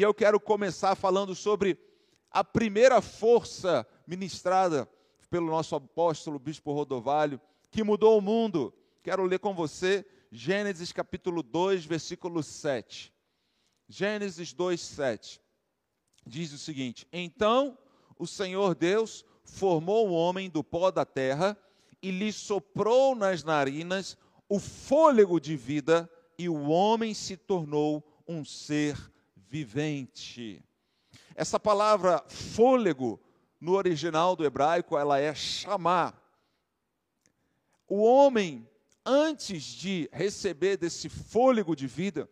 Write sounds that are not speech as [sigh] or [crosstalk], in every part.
E eu quero começar falando sobre a primeira força ministrada pelo nosso apóstolo Bispo Rodovalho, que mudou o mundo. Quero ler com você Gênesis capítulo 2, versículo 7. Gênesis 2, 7. Diz o seguinte: Então o Senhor Deus formou o homem do pó da terra e lhe soprou nas narinas o fôlego de vida, e o homem se tornou um ser vivente. Essa palavra fôlego, no original do hebraico, ela é chamar. O homem, antes de receber desse fôlego de vida,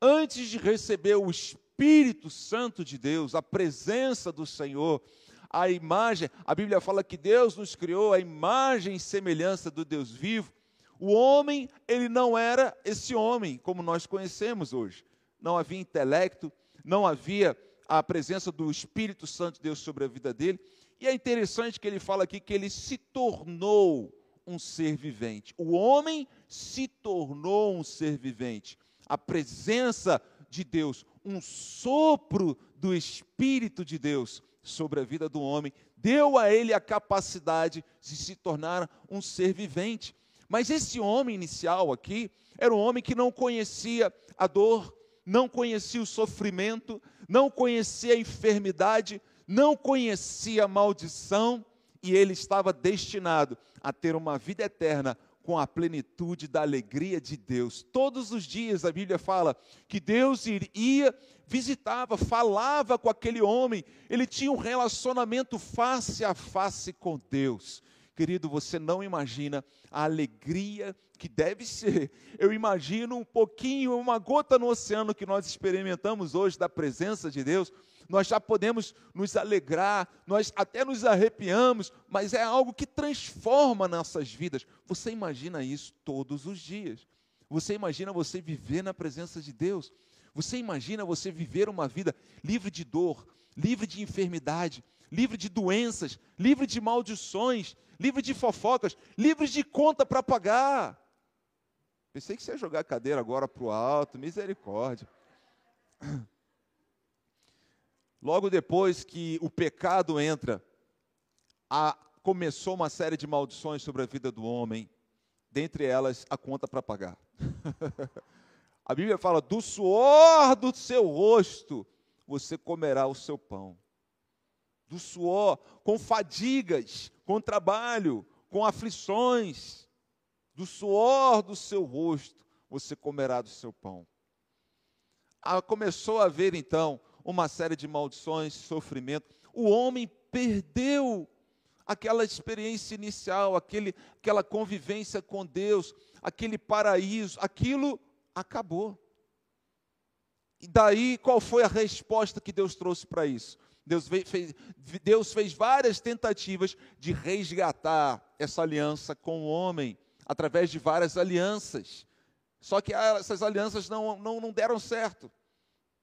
antes de receber o Espírito Santo de Deus, a presença do Senhor, a imagem, a Bíblia fala que Deus nos criou a imagem e semelhança do Deus vivo. O homem, ele não era esse homem como nós conhecemos hoje. Não havia intelecto, não havia a presença do Espírito Santo de Deus sobre a vida dele. E é interessante que ele fala aqui que ele se tornou um ser vivente. O homem se tornou um ser vivente. A presença de Deus, um sopro do Espírito de Deus sobre a vida do homem, deu a ele a capacidade de se tornar um ser vivente. Mas esse homem inicial aqui era um homem que não conhecia a dor, não conhecia o sofrimento, não conhecia a enfermidade, não conhecia a maldição, e ele estava destinado a ter uma vida eterna com a plenitude da alegria de Deus. Todos os dias a Bíblia fala que Deus ia, visitava, falava com aquele homem, ele tinha um relacionamento face a face com Deus. Querido, você não imagina a alegria que deve ser. Eu imagino um pouquinho, uma gota no oceano que nós experimentamos hoje da presença de Deus nós já podemos nos alegrar, nós até nos arrepiamos, mas é algo que transforma nossas vidas. Você imagina isso todos os dias. Você imagina você viver na presença de Deus. Você imagina você viver uma vida livre de dor, livre de enfermidade, livre de doenças, livre de maldições, livre de fofocas, livre de conta para pagar. Pensei que você ia jogar a cadeira agora para o alto, misericórdia. [clears throat] Logo depois que o pecado entra, a, começou uma série de maldições sobre a vida do homem, dentre elas a conta para pagar. [laughs] a Bíblia fala: do suor do seu rosto você comerá o seu pão. Do suor, com fadigas, com trabalho, com aflições, do suor do seu rosto você comerá do seu pão. Ah, começou a haver então uma série de maldições, sofrimento. O homem perdeu aquela experiência inicial, aquele, aquela convivência com Deus, aquele paraíso, aquilo acabou. E daí, qual foi a resposta que Deus trouxe para isso? Deus fez, Deus fez várias tentativas de resgatar essa aliança com o homem, através de várias alianças. Só que essas alianças não, não, não deram certo.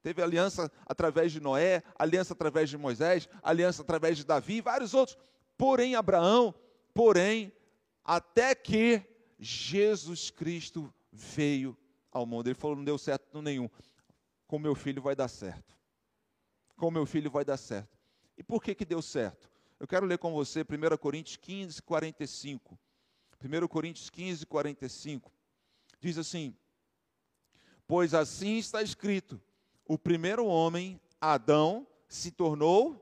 Teve aliança através de Noé, aliança através de Moisés, aliança através de Davi e vários outros. Porém, Abraão, porém, até que Jesus Cristo veio ao mundo. Ele falou: não deu certo nenhum. Com meu filho vai dar certo. Com meu filho vai dar certo. E por que, que deu certo? Eu quero ler com você 1 Coríntios 15, 45. 1 Coríntios 15, 45. Diz assim: Pois assim está escrito o primeiro homem, Adão, se tornou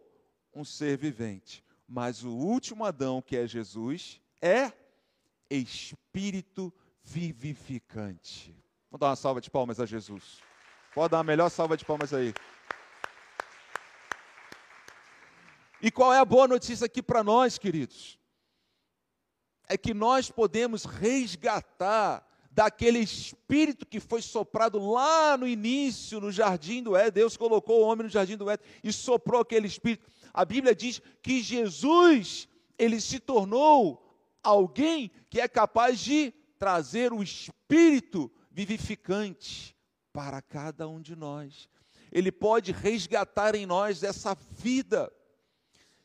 um ser vivente. Mas o último Adão, que é Jesus, é espírito vivificante. Vamos dar uma salva de palmas a Jesus. Pode dar a melhor salva de palmas aí. E qual é a boa notícia aqui para nós, queridos? É que nós podemos resgatar daquele espírito que foi soprado lá no início, no jardim do Éden. Deus colocou o homem no jardim do Éden e soprou aquele espírito. A Bíblia diz que Jesus, ele se tornou alguém que é capaz de trazer o espírito vivificante para cada um de nós. Ele pode resgatar em nós essa vida.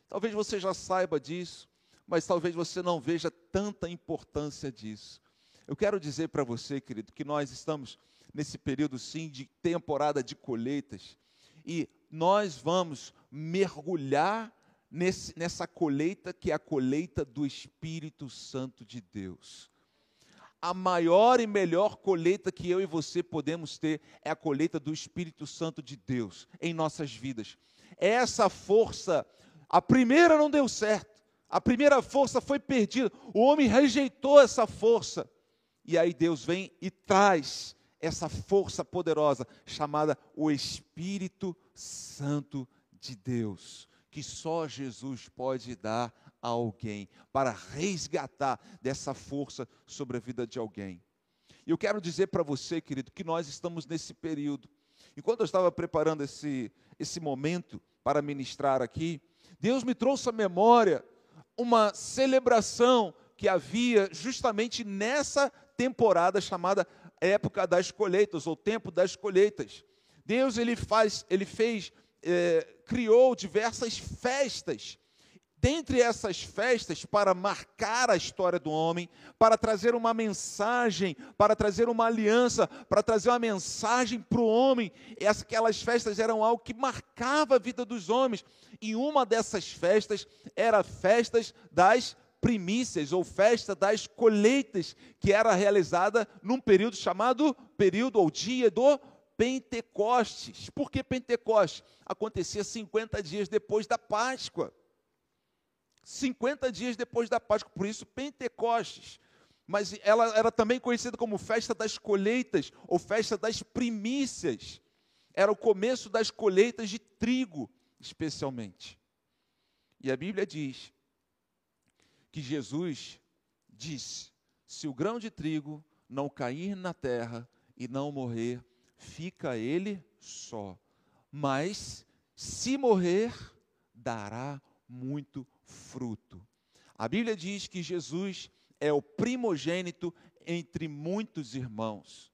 Talvez você já saiba disso, mas talvez você não veja tanta importância disso. Eu quero dizer para você, querido, que nós estamos nesse período sim de temporada de colheitas. e nós vamos mergulhar nesse, nessa colheita que é a colheita do Espírito Santo de Deus. A maior e melhor colheita que eu e você podemos ter é a colheita do Espírito Santo de Deus em nossas vidas. Essa força, a primeira não deu certo, a primeira força foi perdida, o homem rejeitou essa força, e aí Deus vem e traz essa força poderosa chamada o Espírito Santo de Deus que só Jesus pode dar a alguém, para resgatar dessa força sobre a vida de alguém. E eu quero dizer para você, querido, que nós estamos nesse período. Enquanto eu estava preparando esse, esse momento para ministrar aqui, Deus me trouxe à memória uma celebração que havia justamente nessa temporada chamada época das colheitas ou tempo das colheitas. Deus ele faz, ele fez é, criou diversas festas. Dentre essas festas, para marcar a história do homem, para trazer uma mensagem, para trazer uma aliança, para trazer uma mensagem para o homem, aquelas festas eram algo que marcava a vida dos homens. E uma dessas festas era festas das primícias ou festa das colheitas, que era realizada num período chamado período ou dia do Pentecostes. Por que Pentecostes? Acontecia 50 dias depois da Páscoa. 50 dias depois da Páscoa, por isso Pentecostes. Mas ela era também conhecida como festa das colheitas ou festa das primícias. Era o começo das colheitas de trigo, especialmente. E a Bíblia diz que Jesus disse: se o grão de trigo não cair na terra e não morrer, fica ele só. Mas, se morrer, dará muito fruto. A Bíblia diz que Jesus é o primogênito entre muitos irmãos.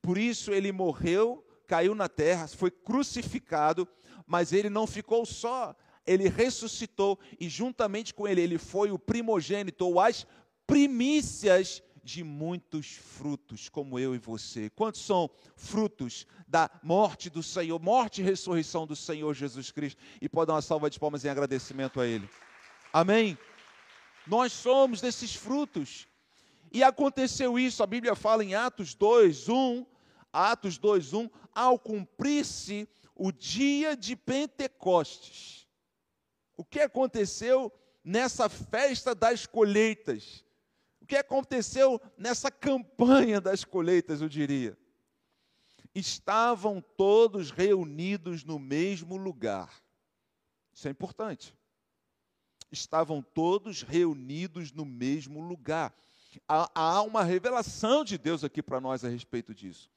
Por isso ele morreu, caiu na terra, foi crucificado, mas ele não ficou só, ele ressuscitou e juntamente com ele ele foi o primogênito ou as primícias de muitos frutos, como eu e você. Quantos são frutos da morte do Senhor, morte e ressurreição do Senhor Jesus Cristo? E pode dar uma salva de palmas em agradecimento a Ele. Amém? Nós somos desses frutos. E aconteceu isso, a Bíblia fala em Atos 2, 1, Atos 2, 1, ao cumprir-se o dia de Pentecostes. O que aconteceu nessa festa das colheitas? que aconteceu nessa campanha das colheitas, eu diria? Estavam todos reunidos no mesmo lugar. Isso é importante. Estavam todos reunidos no mesmo lugar. Há, uma revelação de Deus aqui para nós a respeito disso.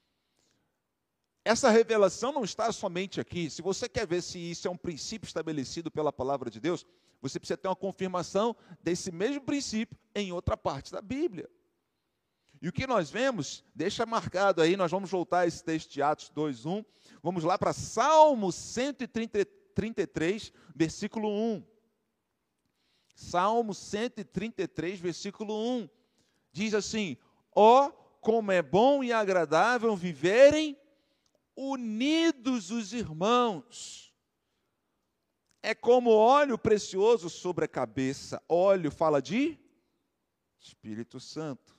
Essa revelação não está somente aqui. Se você quer ver se isso é um princípio estabelecido pela palavra de Deus, você precisa ter uma confirmação desse mesmo princípio em outra parte da Bíblia. E o que nós vemos, deixa marcado aí, nós vamos voltar a esse texto de Atos 2:1. Vamos lá para Salmo 133, versículo 1. Salmo 133, versículo 1. Diz assim: Ó, oh, como é bom e agradável viverem unidos os irmãos é como óleo precioso sobre a cabeça. Óleo fala de Espírito Santo.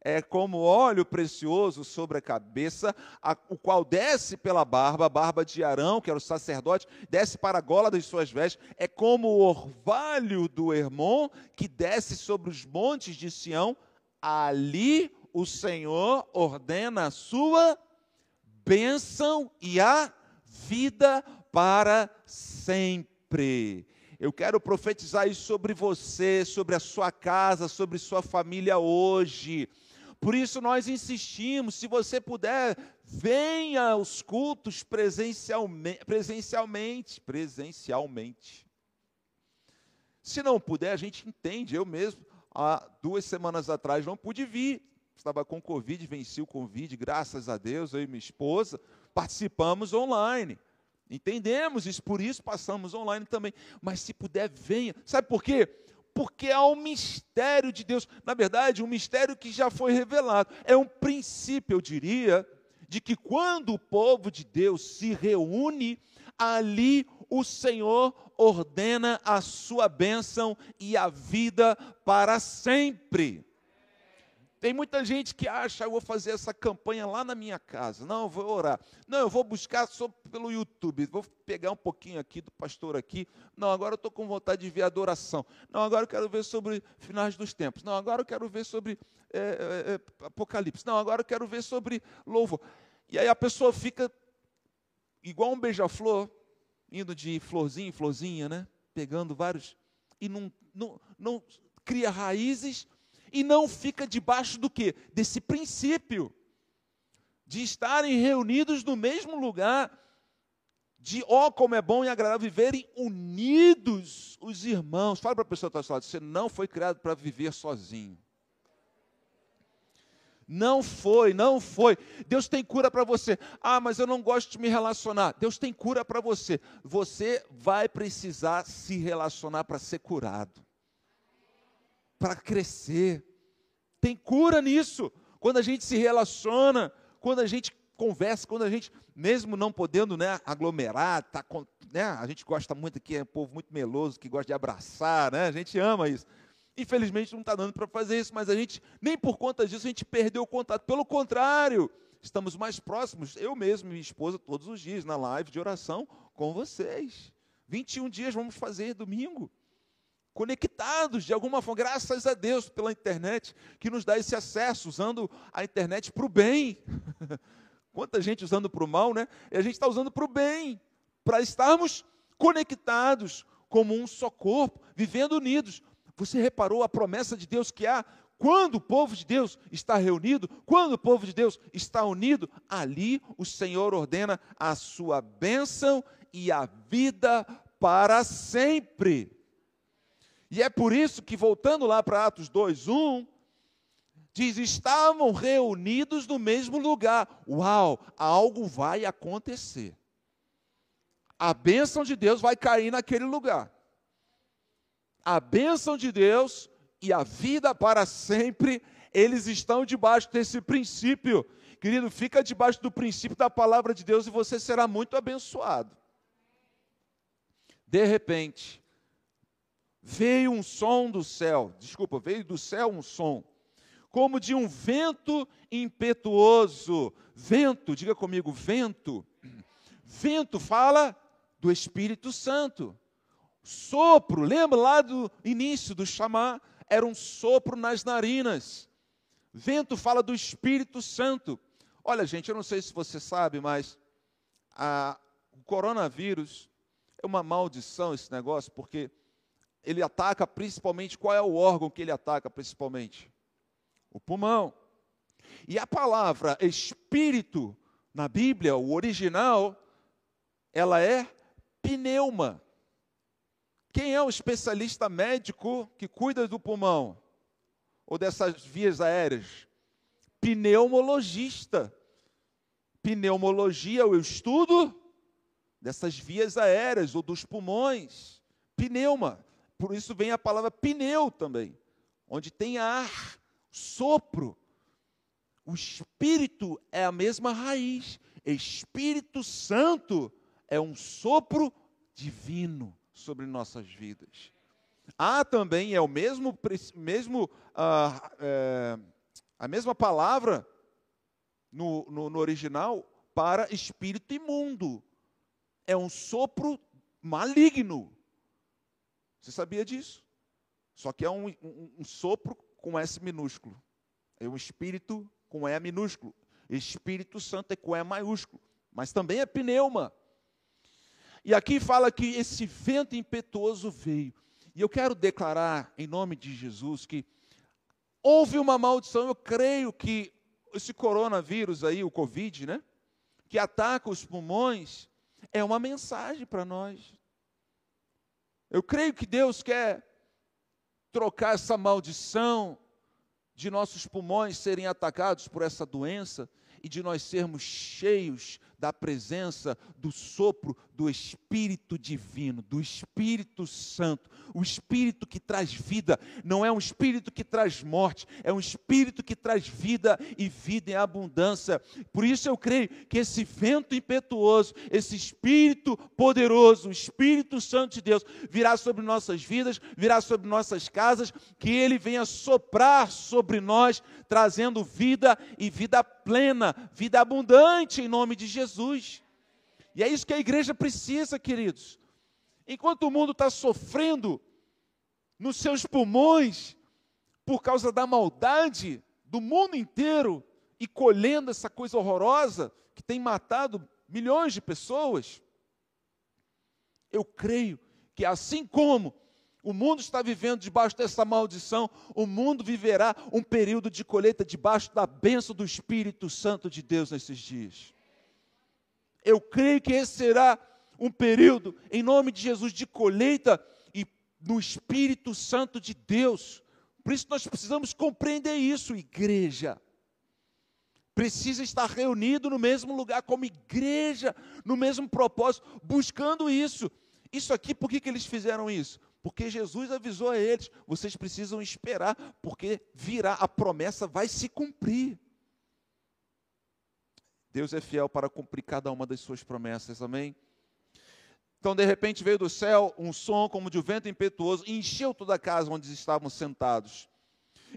É como óleo precioso sobre a cabeça, a, o qual desce pela barba, a barba de Arão, que era o sacerdote, desce para a gola das suas vestes. É como o orvalho do Hermon, que desce sobre os montes de Sião. Ali o Senhor ordena a sua bênção e a vida para sempre. Eu quero profetizar isso sobre você, sobre a sua casa, sobre sua família hoje. Por isso nós insistimos, se você puder, venha aos cultos presencialmente, presencialmente, presencialmente. Se não puder, a gente entende. Eu mesmo, há duas semanas atrás, não pude vir. Estava com Covid, venci o Covid, graças a Deus, eu e minha esposa, participamos online. Entendemos isso, por isso passamos online também. Mas se puder, venha. Sabe por quê? Porque há um mistério de Deus. Na verdade, um mistério que já foi revelado. É um princípio, eu diria, de que quando o povo de Deus se reúne, ali o Senhor ordena a sua bênção e a vida para sempre. Tem muita gente que acha, eu vou fazer essa campanha lá na minha casa. Não, eu vou orar. Não, eu vou buscar só pelo YouTube. Vou pegar um pouquinho aqui do pastor aqui. Não, agora eu estou com vontade de ver adoração. Não, agora eu quero ver sobre finais dos tempos. Não, agora eu quero ver sobre é, é, Apocalipse. Não, agora eu quero ver sobre louvor. E aí a pessoa fica igual um beija-flor, indo de florzinha em florzinha, né? Pegando vários. E não, não, não cria raízes e não fica debaixo do que? Desse princípio de estarem reunidos no mesmo lugar, de ó oh, como é bom e agradável viverem unidos os irmãos. Fala para a pessoa que está lado, você não foi criado para viver sozinho. Não foi, não foi. Deus tem cura para você. Ah, mas eu não gosto de me relacionar. Deus tem cura para você. Você vai precisar se relacionar para ser curado para crescer. Tem cura nisso. Quando a gente se relaciona, quando a gente conversa, quando a gente, mesmo não podendo né, aglomerar, tá, né, a gente gosta muito aqui, é um povo muito meloso, que gosta de abraçar, né, a gente ama isso. Infelizmente não está dando para fazer isso, mas a gente, nem por conta disso, a gente perdeu o contato. Pelo contrário, estamos mais próximos, eu mesmo e minha esposa, todos os dias, na live de oração com vocês. 21 dias vamos fazer domingo conectados de alguma forma, graças a Deus pela internet, que nos dá esse acesso, usando a internet para o bem. [laughs] Quanta gente usando para o mal, né? E a gente está usando para o bem, para estarmos conectados como um só corpo, vivendo unidos. Você reparou a promessa de Deus que há quando o povo de Deus está reunido, quando o povo de Deus está unido, ali o Senhor ordena a sua bênção e a vida para sempre. E é por isso que, voltando lá para Atos 2, 1, diz: estavam reunidos no mesmo lugar. Uau, algo vai acontecer. A bênção de Deus vai cair naquele lugar. A bênção de Deus e a vida para sempre, eles estão debaixo desse princípio. Querido, fica debaixo do princípio da palavra de Deus e você será muito abençoado. De repente, veio um som do céu, desculpa, veio do céu um som, como de um vento impetuoso. Vento, diga comigo, vento. Vento fala do Espírito Santo. Sopro, lembra lá do início do chamar? Era um sopro nas narinas. Vento fala do Espírito Santo. Olha, gente, eu não sei se você sabe, mas a, o coronavírus é uma maldição esse negócio, porque ele ataca principalmente, qual é o órgão que ele ataca principalmente? O pulmão. E a palavra espírito na Bíblia, o original, ela é pneuma. Quem é o especialista médico que cuida do pulmão? Ou dessas vias aéreas? Pneumologista. Pneumologia é o estudo dessas vias aéreas ou dos pulmões. Pneuma. Por isso vem a palavra pneu também, onde tem ar, sopro. O Espírito é a mesma raiz. Espírito Santo é um sopro divino sobre nossas vidas. Há também, é o mesmo, mesmo ah, é, a mesma palavra no, no, no original para espírito imundo. É um sopro maligno. Você sabia disso? Só que é um, um, um sopro com S minúsculo. É um espírito com E minúsculo. Espírito Santo é com E maiúsculo. Mas também é pneuma. E aqui fala que esse vento impetuoso veio. E eu quero declarar, em nome de Jesus, que houve uma maldição. Eu creio que esse coronavírus aí, o Covid, né? Que ataca os pulmões, é uma mensagem para nós. Eu creio que Deus quer trocar essa maldição de nossos pulmões serem atacados por essa doença e de nós sermos cheios da presença, do sopro do Espírito Divino, do Espírito Santo. O Espírito que traz vida, não é um Espírito que traz morte, é um Espírito que traz vida e vida em abundância. Por isso eu creio que esse vento impetuoso, esse Espírito poderoso, o Espírito Santo de Deus, virá sobre nossas vidas, virá sobre nossas casas, que ele venha soprar sobre nós, trazendo vida e vida plena, vida abundante em nome de Jesus. E é isso que a igreja precisa, queridos. Enquanto o mundo está sofrendo nos seus pulmões por causa da maldade do mundo inteiro e colhendo essa coisa horrorosa que tem matado milhões de pessoas, eu creio que assim como o mundo está vivendo debaixo dessa maldição, o mundo viverá um período de colheita debaixo da bênção do Espírito Santo de Deus nesses dias. Eu creio que esse será um período, em nome de Jesus, de colheita e no Espírito Santo de Deus. Por isso nós precisamos compreender isso, igreja. Precisa estar reunido no mesmo lugar, como igreja, no mesmo propósito, buscando isso. Isso aqui, por que, que eles fizeram isso? Porque Jesus avisou a eles: vocês precisam esperar, porque virá, a promessa vai se cumprir. Deus é fiel para cumprir cada uma das suas promessas, amém? Então, de repente, veio do céu um som como de um vento impetuoso, e encheu toda a casa onde estavam sentados.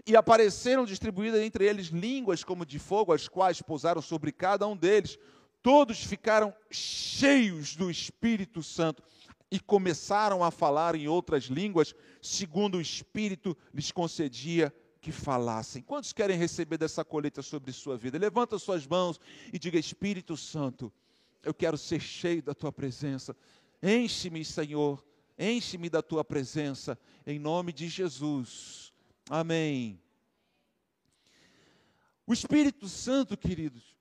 E apareceram distribuídas entre eles línguas como de fogo, as quais pousaram sobre cada um deles. Todos ficaram cheios do Espírito Santo e começaram a falar em outras línguas, segundo o Espírito lhes concedia que falassem. Quantos querem receber dessa colheita sobre sua vida? Levanta suas mãos e diga: Espírito Santo, eu quero ser cheio da tua presença. Enche-me, Senhor, enche-me da tua presença, em nome de Jesus. Amém. O Espírito Santo, queridos,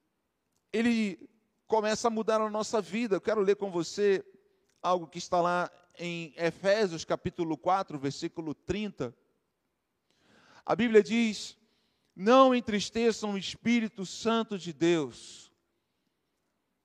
ele começa a mudar a nossa vida. Eu quero ler com você algo que está lá em Efésios capítulo 4, versículo 30. A Bíblia diz: Não entristeçam o Espírito Santo de Deus.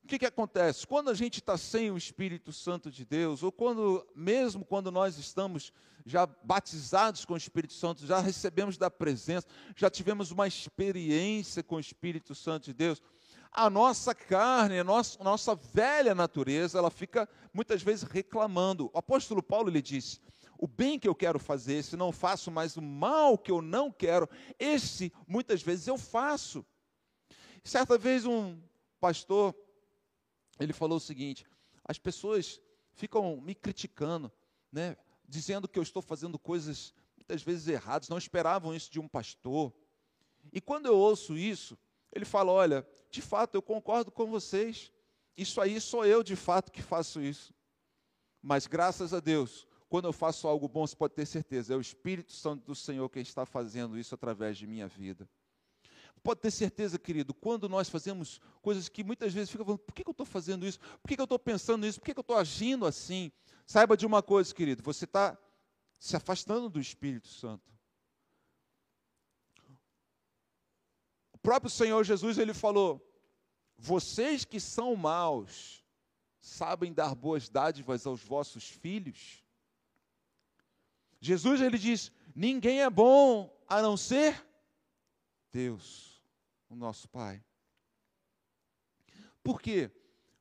O que, que acontece? Quando a gente está sem o Espírito Santo de Deus, ou quando, mesmo quando nós estamos já batizados com o Espírito Santo, já recebemos da presença, já tivemos uma experiência com o Espírito Santo de Deus, a nossa carne, a nossa, a nossa velha natureza, ela fica muitas vezes reclamando. O apóstolo Paulo lhe disse: o bem que eu quero fazer, se não faço, mas o mal que eu não quero, esse muitas vezes eu faço. Certa vez um pastor, ele falou o seguinte: as pessoas ficam me criticando, né, dizendo que eu estou fazendo coisas muitas vezes erradas, não esperavam isso de um pastor. E quando eu ouço isso, ele fala: olha, de fato eu concordo com vocês, isso aí sou eu de fato que faço isso. Mas graças a Deus, quando eu faço algo bom, você pode ter certeza, é o Espírito Santo do Senhor quem está fazendo isso através de minha vida. Pode ter certeza, querido, quando nós fazemos coisas que muitas vezes fica falando, por que, eu estou fazendo isso? Por que, que eu estou pensando isso? Por que, que eu estou agindo assim? Saiba de uma coisa, querido, você está se afastando do Espírito Santo. O próprio Senhor Jesus, ele falou, vocês que são maus, sabem dar boas dádivas aos vossos filhos? Jesus ele diz: ninguém é bom a não ser Deus, o nosso Pai. Por quê?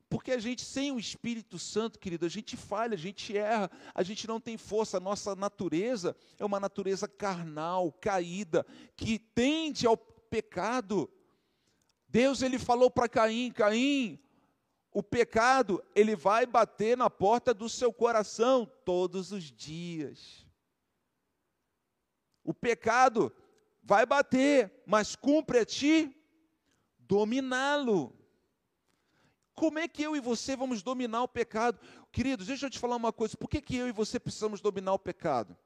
Porque a gente, sem o Espírito Santo, querido, a gente falha, a gente erra, a gente não tem força. A nossa natureza é uma natureza carnal, caída, que tende ao pecado. Deus ele falou para Caim: Caim, o pecado ele vai bater na porta do seu coração todos os dias. O pecado vai bater, mas cumpre a ti dominá-lo. Como é que eu e você vamos dominar o pecado? Queridos, deixa eu te falar uma coisa: por que, que eu e você precisamos dominar o pecado?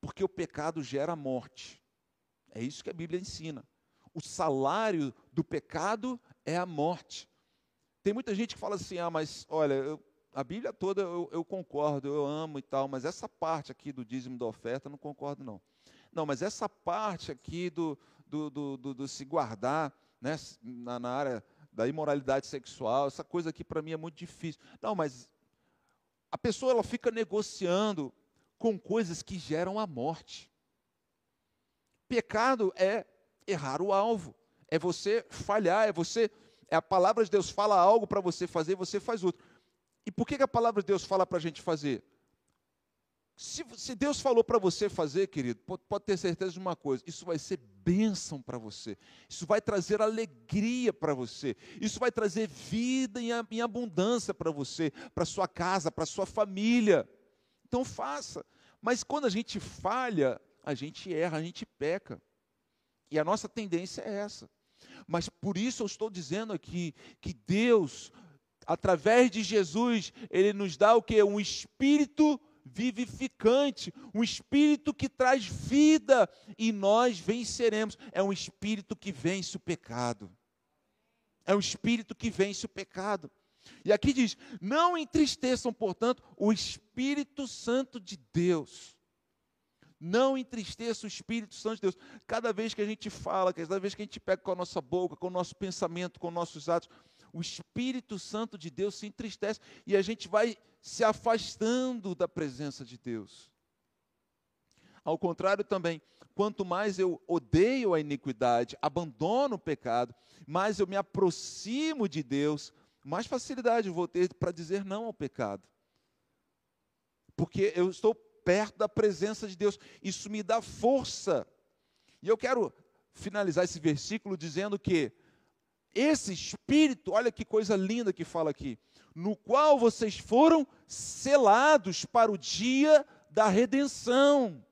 Porque o pecado gera morte. É isso que a Bíblia ensina. O salário do pecado é a morte. Tem muita gente que fala assim: ah, mas olha, eu, a Bíblia toda eu, eu, concordo, eu amo e tal, mas essa parte aqui do dízimo da oferta eu não concordo, não. Não, mas essa parte aqui do, do, do, do, do se guardar né, na, na, área da imoralidade sexual, essa coisa aqui para mim é muito difícil. Não, mas a pessoa ela fica negociando com coisas que geram a morte. Pecado é errar o alvo, é você falhar, é você, é a palavra de Deus fala algo para você fazer, você faz outro. E por que, a palavra de Deus fala para a gente fazer? Se, se Deus falou para você fazer, querido, pode, pode, ter certeza de uma coisa: isso vai ser bênção para você, isso vai trazer alegria para você, isso vai trazer vida em, em abundância para você, para sua casa, para sua família. Então faça. Mas quando a gente falha, a gente erra, a gente peca. E a nossa tendência é essa. Mas por isso eu estou dizendo aqui que Deus, através de Jesus, Ele nos dá o que? Um espírito vivificante, um espírito que traz vida e nós venceremos. É um espírito que vence o pecado. É um espírito que vence o pecado. E aqui diz: não entristeçam, portanto, o Espírito Santo de Deus. Não entristeça o Espírito Santo de Deus. Cada vez que a gente fala, cada vez que a gente pega com a nossa boca, com o nosso pensamento, com nossos atos, o Espírito Santo de Deus se entristece e a gente vai se afastando da presença de Deus. Ao contrário também, quanto mais eu odeio a iniquidade, abandono o pecado, mais eu me aproximo de Deus, mais facilidade eu vou ter para dizer não ao pecado. Porque eu estou perto da presença de Deus, isso me dá força. E eu quero finalizar esse versículo dizendo que esse espírito, olha que coisa linda que fala aqui, no qual vocês foram selados para o dia da redenção.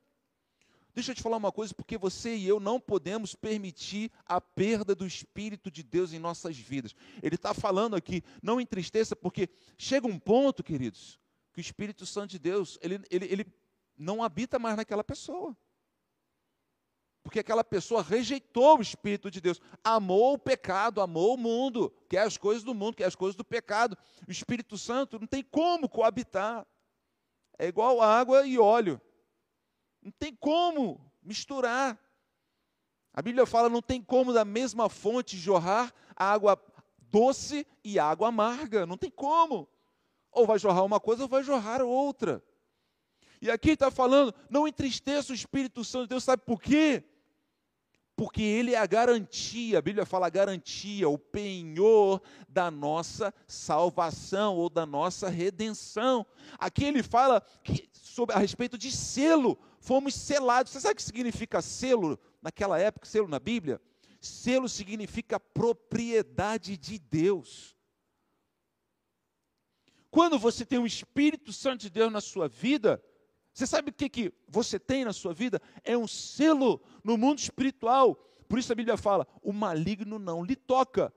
Deixa eu te falar uma coisa, porque você e eu não podemos permitir a perda do Espírito de Deus em nossas vidas. Ele está falando aqui, não entristeça, porque chega um ponto, queridos, que o Espírito Santo de Deus, ele, ele, ele não habita mais naquela pessoa. Porque aquela pessoa rejeitou o Espírito de Deus, amou o pecado, amou o mundo, quer as coisas do mundo, quer as coisas do pecado. O Espírito Santo não tem como coabitar. É igual água e óleo. Não tem como misturar. A Bíblia fala: não tem como da mesma fonte jorrar água doce e água amarga. Não tem como. Ou vai jorrar uma coisa ou vai jorrar outra. E aqui está falando: não entristeça o Espírito Santo de Deus, sabe por quê? Porque ele é a garantia, a Bíblia fala garantia, o penhor da nossa salvação ou da nossa redenção. Aqui ele fala que, sobre, a respeito de selo, fomos selados. Você sabe o que significa selo naquela época, selo na Bíblia? Selo significa propriedade de Deus. Quando você tem o Espírito Santo de Deus na sua vida, você sabe o que, que você tem na sua vida? É um selo no mundo espiritual. Por isso a Bíblia fala: o maligno não lhe toca.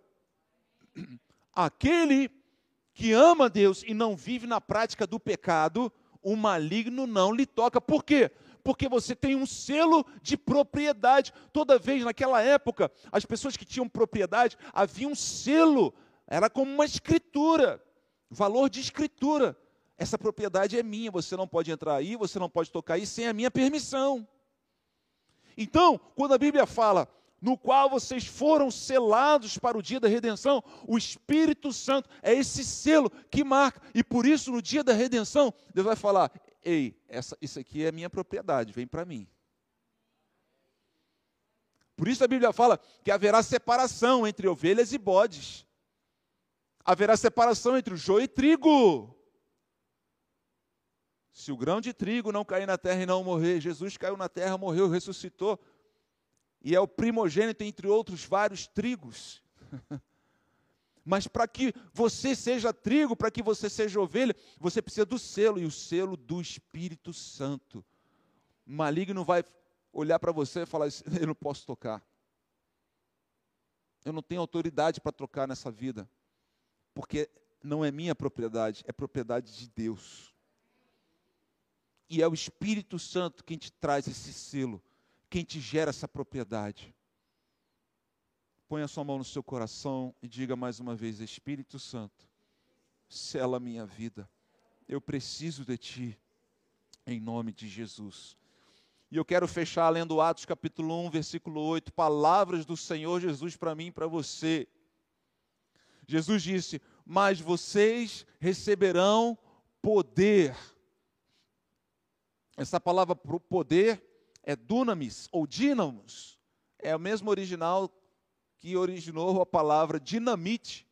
[clears throat] Aquele que ama Deus e não vive na prática do pecado, o maligno não lhe toca. Por quê? Porque você tem um selo de propriedade. Toda vez naquela época, as pessoas que tinham propriedade, havia um selo, era como uma escritura, valor de escritura essa propriedade é minha, você não pode entrar aí, você não pode tocar aí sem a minha permissão. Então, quando a Bíblia fala, no qual vocês foram selados para o dia da redenção, o Espírito Santo é esse selo que marca, e por isso no dia da redenção, Deus vai falar: ei, essa, isso aqui é minha propriedade, vem para mim. Por isso a Bíblia fala que haverá separação entre ovelhas e bodes, haverá separação entre o joio e trigo. Se o grão de trigo não cair na terra e não morrer, Jesus caiu na terra, morreu, ressuscitou, e é o primogênito entre outros vários trigos. [laughs] Mas para que você seja trigo, para que você seja ovelha, você precisa do selo, e o selo do Espírito Santo. O maligno vai olhar para você e falar: [laughs] Eu não posso tocar. Eu não tenho autoridade para trocar nessa vida, porque não é minha propriedade, é propriedade de Deus. E é o Espírito Santo quem te traz esse selo, quem te gera essa propriedade. Põe a sua mão no seu coração e diga mais uma vez: Espírito Santo, sela a minha vida. Eu preciso de ti, em nome de Jesus. E eu quero fechar lendo Atos capítulo 1, versículo 8, palavras do Senhor Jesus para mim e para você. Jesus disse: Mas vocês receberão poder. Essa palavra poder é dunamis ou dínamos. É o mesmo original que originou a palavra dinamite.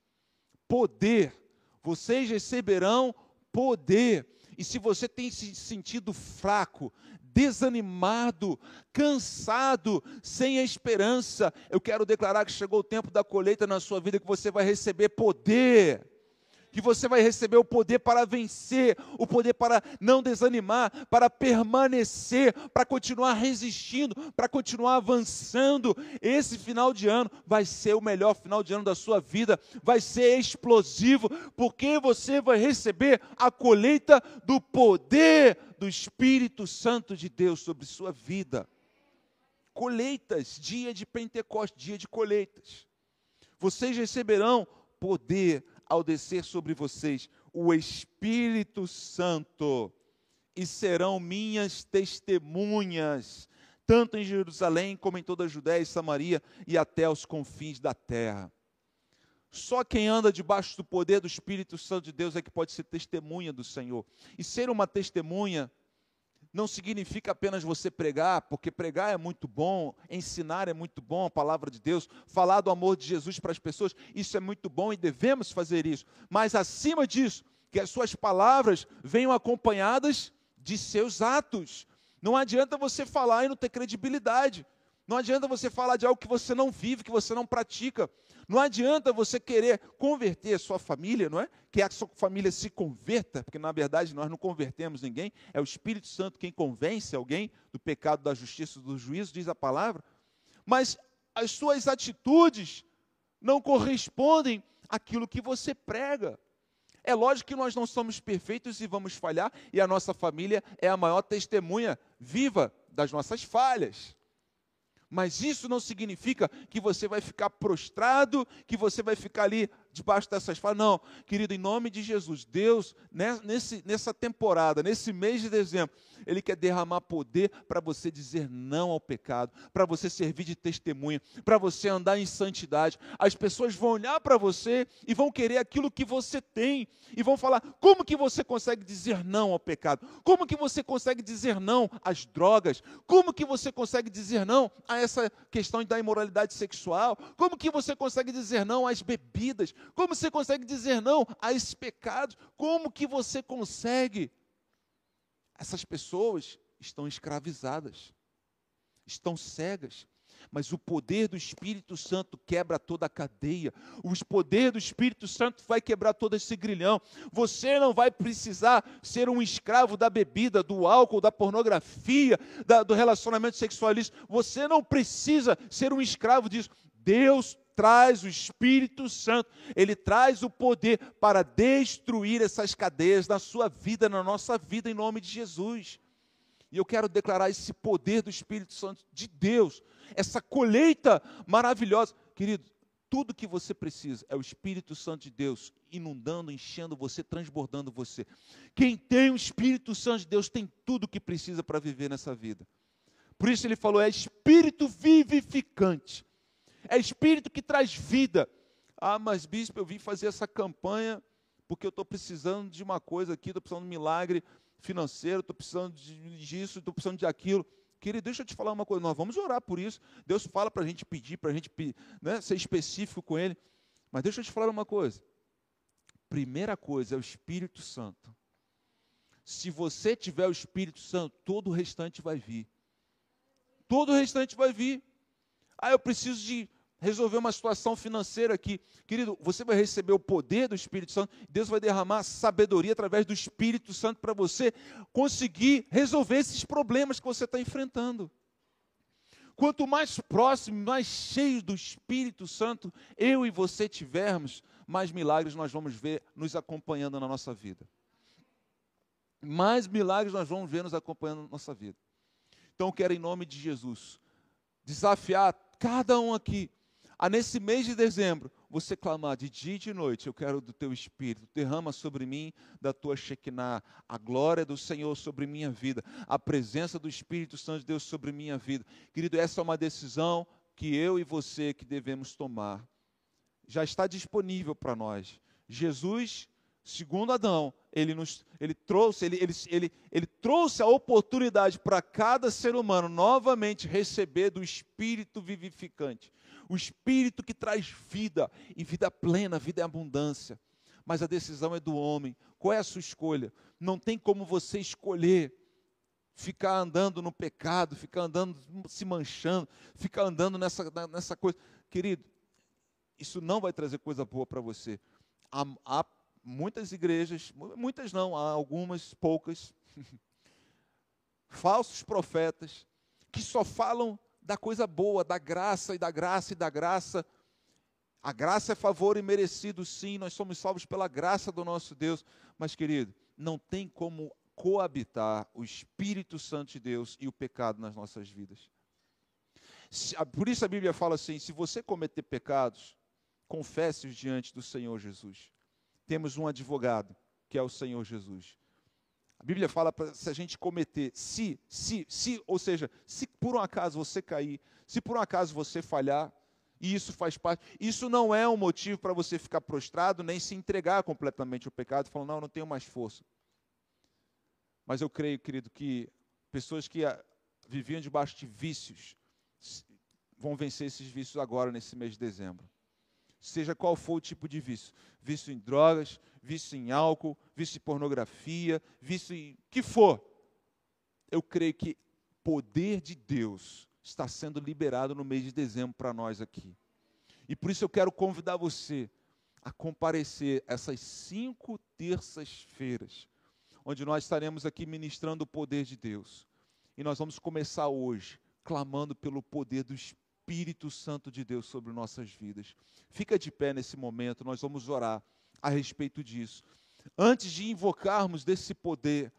Poder. Vocês receberão poder. E se você tem se sentido fraco, desanimado, cansado, sem esperança, eu quero declarar que chegou o tempo da colheita na sua vida, que você vai receber poder que você vai receber o poder para vencer, o poder para não desanimar, para permanecer, para continuar resistindo, para continuar avançando. Esse final de ano vai ser o melhor final de ano da sua vida, vai ser explosivo, porque você vai receber a colheita do poder do Espírito Santo de Deus sobre sua vida. Colheitas, dia de Pentecostes, dia de colheitas. Vocês receberão poder ao descer sobre vocês o Espírito Santo, e serão minhas testemunhas, tanto em Jerusalém como em toda a Judéia e Samaria e até os confins da terra. Só quem anda debaixo do poder do Espírito Santo de Deus é que pode ser testemunha do Senhor. E ser uma testemunha não significa apenas você pregar, porque pregar é muito bom, ensinar é muito bom, a palavra de Deus, falar do amor de Jesus para as pessoas, isso é muito bom e devemos fazer isso. Mas acima disso, que as suas palavras venham acompanhadas de seus atos. Não adianta você falar e não ter credibilidade. Não adianta você falar de algo que você não vive, que você não pratica. Não adianta você querer converter a sua família, não é? Que a sua família se converta, porque na verdade nós não convertemos ninguém, é o Espírito Santo quem convence alguém do pecado, da justiça, do juízo, diz a palavra. Mas as suas atitudes não correspondem àquilo que você prega. É lógico que nós não somos perfeitos e vamos falhar, e a nossa família é a maior testemunha viva das nossas falhas. Mas isso não significa que você vai ficar prostrado, que você vai ficar ali debaixo dessas falas. Não, querido, em nome de Jesus, Deus, né, nesse, nessa temporada, nesse mês de dezembro, Ele quer derramar poder para você dizer não ao pecado, para você servir de testemunha, para você andar em santidade. As pessoas vão olhar para você e vão querer aquilo que você tem, e vão falar: como que você consegue dizer não ao pecado? Como que você consegue dizer não às drogas? Como que você consegue dizer não a essa questão da imoralidade sexual? Como que você consegue dizer não às bebidas? Como você consegue dizer não a esses pecados? Como que você consegue? Essas pessoas estão escravizadas, estão cegas, mas o poder do Espírito Santo quebra toda a cadeia. O poder do Espírito Santo vai quebrar todo esse grilhão. Você não vai precisar ser um escravo da bebida, do álcool, da pornografia, da, do relacionamento sexualista. Você não precisa ser um escravo disso. Deus traz o Espírito Santo, ele traz o poder para destruir essas cadeias na sua vida, na nossa vida, em nome de Jesus. E eu quero declarar esse poder do Espírito Santo de Deus, essa colheita maravilhosa. Querido, tudo que você precisa é o Espírito Santo de Deus inundando, enchendo você, transbordando você. Quem tem o Espírito Santo de Deus tem tudo o que precisa para viver nessa vida. Por isso ele falou: é espírito vivificante é espírito que traz vida. Ah, mas bispo, eu vim fazer essa campanha porque eu estou precisando de uma coisa aqui, estou precisando de um milagre financeiro, estou precisando disso, estou precisando de aquilo. Querido, deixa eu te falar uma coisa, nós vamos orar por isso. Deus fala para a gente pedir, para a gente né, ser específico com Ele. Mas deixa eu te falar uma coisa. Primeira coisa é o Espírito Santo. Se você tiver o Espírito Santo, todo o restante vai vir. Todo o restante vai vir. Ah, eu preciso de resolver uma situação financeira aqui. Querido, você vai receber o poder do Espírito Santo, Deus vai derramar sabedoria através do Espírito Santo para você conseguir resolver esses problemas que você está enfrentando. Quanto mais próximo, mais cheio do Espírito Santo eu e você tivermos, mais milagres nós vamos ver nos acompanhando na nossa vida. Mais milagres nós vamos ver nos acompanhando na nossa vida. Então, quero, em nome de Jesus, desafiar cada um aqui a nesse mês de dezembro, você clamar de dia e de noite, eu quero do teu espírito, derrama sobre mim da tua Shekinah, a glória do Senhor sobre minha vida, a presença do Espírito Santo de Deus sobre minha vida. Querido, essa é uma decisão que eu e você que devemos tomar. já está disponível para nós. Jesus, segundo Adão, ele, nos, ele trouxe, ele, ele, ele, ele trouxe a oportunidade para cada ser humano novamente receber do Espírito vivificante, o Espírito que traz vida e vida plena, vida em abundância. Mas a decisão é do homem. Qual é a sua escolha? Não tem como você escolher ficar andando no pecado, ficar andando se manchando, ficar andando nessa, nessa coisa. Querido, isso não vai trazer coisa boa para você. Há, há, muitas igrejas, muitas não, há algumas, poucas, [laughs] falsos profetas, que só falam da coisa boa, da graça e da graça e da graça. A graça é favor e merecido, sim, nós somos salvos pela graça do nosso Deus. Mas, querido, não tem como coabitar o Espírito Santo de Deus e o pecado nas nossas vidas. Por isso a Bíblia fala assim: se você cometer pecados, confesse-os diante do Senhor Jesus. Temos um advogado, que é o Senhor Jesus. A Bíblia fala para se a gente cometer, se, se, se, ou seja, se por um acaso você cair, se por um acaso você falhar, e isso faz parte, isso não é um motivo para você ficar prostrado, nem se entregar completamente ao pecado, falando, não, não tenho mais força. Mas eu creio, querido, que pessoas que ah, viviam debaixo de vícios vão vencer esses vícios agora, nesse mês de dezembro seja qual for o tipo de vício. Vício em drogas, vício em álcool, vício em pornografia, vício em que for. Eu creio que poder de Deus está sendo liberado no mês de dezembro para nós aqui. E por isso eu quero convidar você a comparecer essas cinco terças-feiras, onde nós estaremos aqui ministrando o poder de Deus. E nós vamos começar hoje clamando pelo poder do Espírito Espírito Santo de Deus sobre nossas vidas. Fica de pé nesse momento, nós vamos orar a respeito disso. Antes de invocarmos desse poder,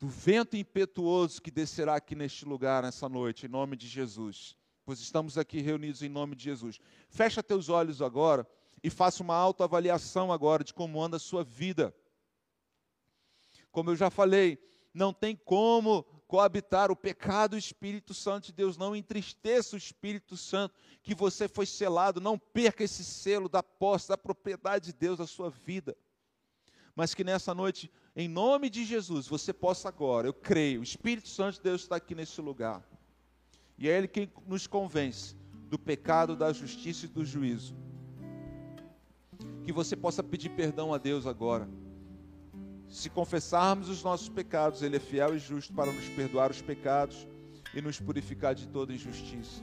do vento impetuoso que descerá aqui neste lugar nessa noite, em nome de Jesus, pois estamos aqui reunidos em nome de Jesus. Fecha teus olhos agora e faça uma autoavaliação agora de como anda a sua vida. Como eu já falei, não tem como coabitar o pecado, o Espírito Santo de Deus. Não entristeça o Espírito Santo, que você foi selado. Não perca esse selo da posse, da propriedade de Deus na sua vida. Mas que nessa noite, em nome de Jesus, você possa agora, eu creio, o Espírito Santo de Deus está aqui nesse lugar. E é Ele quem nos convence do pecado, da justiça e do juízo. Que você possa pedir perdão a Deus agora se confessarmos os nossos pecados, Ele é fiel e justo para nos perdoar os pecados e nos purificar de toda injustiça.